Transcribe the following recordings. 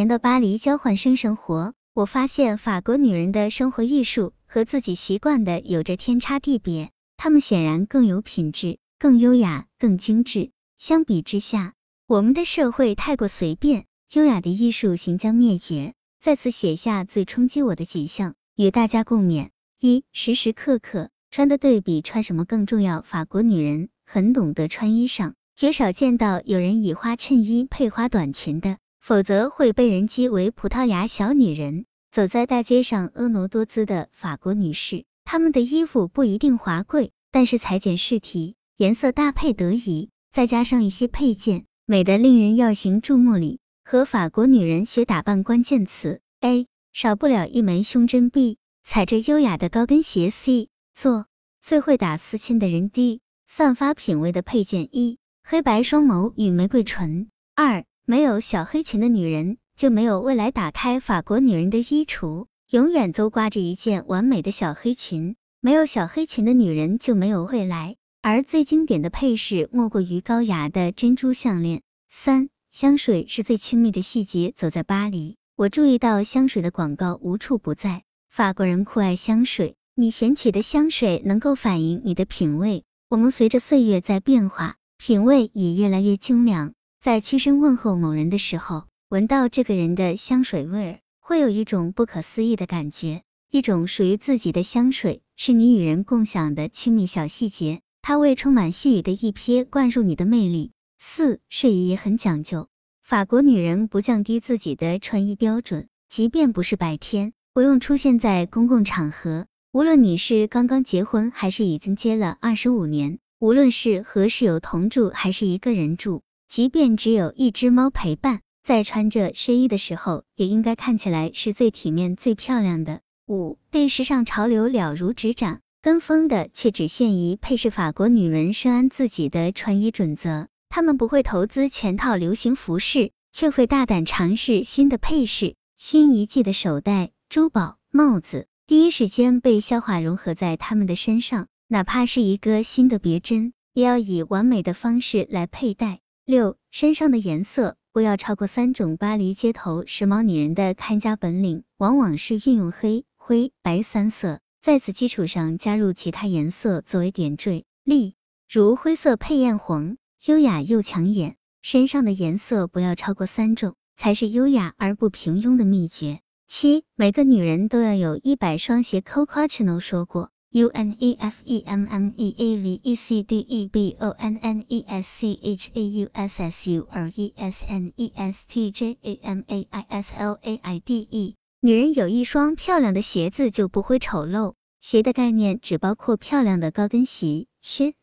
年的巴黎交换生生活，我发现法国女人的生活艺术和自己习惯的有着天差地别，她们显然更有品质、更优雅、更精致。相比之下，我们的社会太过随便，优雅的艺术行将灭绝。在此写下最冲击我的几项，与大家共勉：一、时时刻刻穿的对比穿什么更重要。法国女人很懂得穿衣裳，绝少见到有人以花衬衣配花短裙的。否则会被人讥为葡萄牙小女人。走在大街上婀娜多姿的法国女士，她们的衣服不一定华贵，但是裁剪适体，颜色搭配得宜，再加上一些配件，美得令人耀行注目礼。和法国女人学打扮关键词：A. 少不了一枚胸针；B. 踩着优雅的高跟鞋；C. 做最会打丝巾的人；D. 散发品味的配件：一、黑白双眸与玫瑰唇；二。没有小黑裙的女人，就没有未来。打开法国女人的衣橱，永远都挂着一件完美的小黑裙。没有小黑裙的女人，就没有未来。而最经典的配饰，莫过于高雅的珍珠项链。三，香水是最亲密的细节。走在巴黎，我注意到香水的广告无处不在。法国人酷爱香水，你选取的香水能够反映你的品味。我们随着岁月在变化，品味也越来越精良。在屈身问候某人的时候，闻到这个人的香水味儿，会有一种不可思议的感觉。一种属于自己的香水，是你与人共享的亲密小细节，它为充满絮语的一瞥灌入你的魅力。四，睡衣也很讲究。法国女人不降低自己的穿衣标准，即便不是白天，不用出现在公共场合。无论你是刚刚结婚，还是已经结了二十五年，无论是和室友同住，还是一个人住。即便只有一只猫陪伴，在穿着睡衣的时候，也应该看起来是最体面、最漂亮的。五，对时尚潮流了如指掌，跟风的却只限于配饰。法国女人深谙自己的穿衣准则，她们不会投资全套流行服饰，却会大胆尝试新的配饰。新一季的手袋、珠宝、帽子，第一时间被消化融合在她们的身上，哪怕是一个新的别针，也要以完美的方式来佩戴。六，身上的颜色不要超过三种。巴黎街头时髦女人的看家本领，往往是运用黑、灰、白三色，在此基础上加入其他颜色作为点缀。例如灰色配艳红，优雅又抢眼。身上的颜色不要超过三种，才是优雅而不平庸的秘诀。七，每个女人都要有一百双鞋。Coco Chanel 说过。U N E F E M M E A V E C D E B O N N E S C H A U S S U R E S N E S T J A M A I S L A I D E。女人有一双漂亮的鞋子就不会丑陋。鞋的概念只包括漂亮的高跟鞋、靴、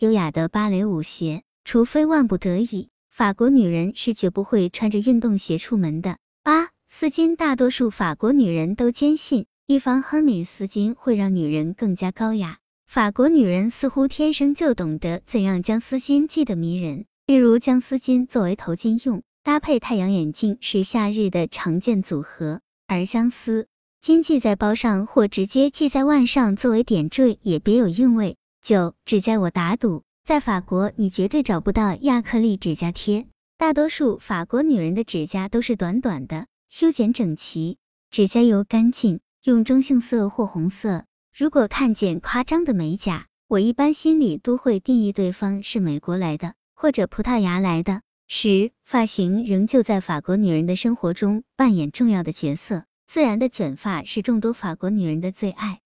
优雅的芭蕾舞鞋，除非万不得已，法国女人是绝不会穿着运动鞋出门的。八、丝巾，大多数法国女人都坚信。一方 Hermes 丝巾会让女人更加高雅。法国女人似乎天生就懂得怎样将丝巾系得迷人，例如将丝巾作为头巾用，搭配太阳眼镜是夏日的常见组合。而将丝巾系在包上或直接系在腕上作为点缀也别有韵味。九，指甲我打赌，在法国你绝对找不到亚克力指甲贴。大多数法国女人的指甲都是短短的，修剪整齐，指甲油干净。用中性色或红色。如果看见夸张的美甲，我一般心里都会定义对方是美国来的或者葡萄牙来的。十，发型仍旧在法国女人的生活中扮演重要的角色。自然的卷发是众多法国女人的最爱，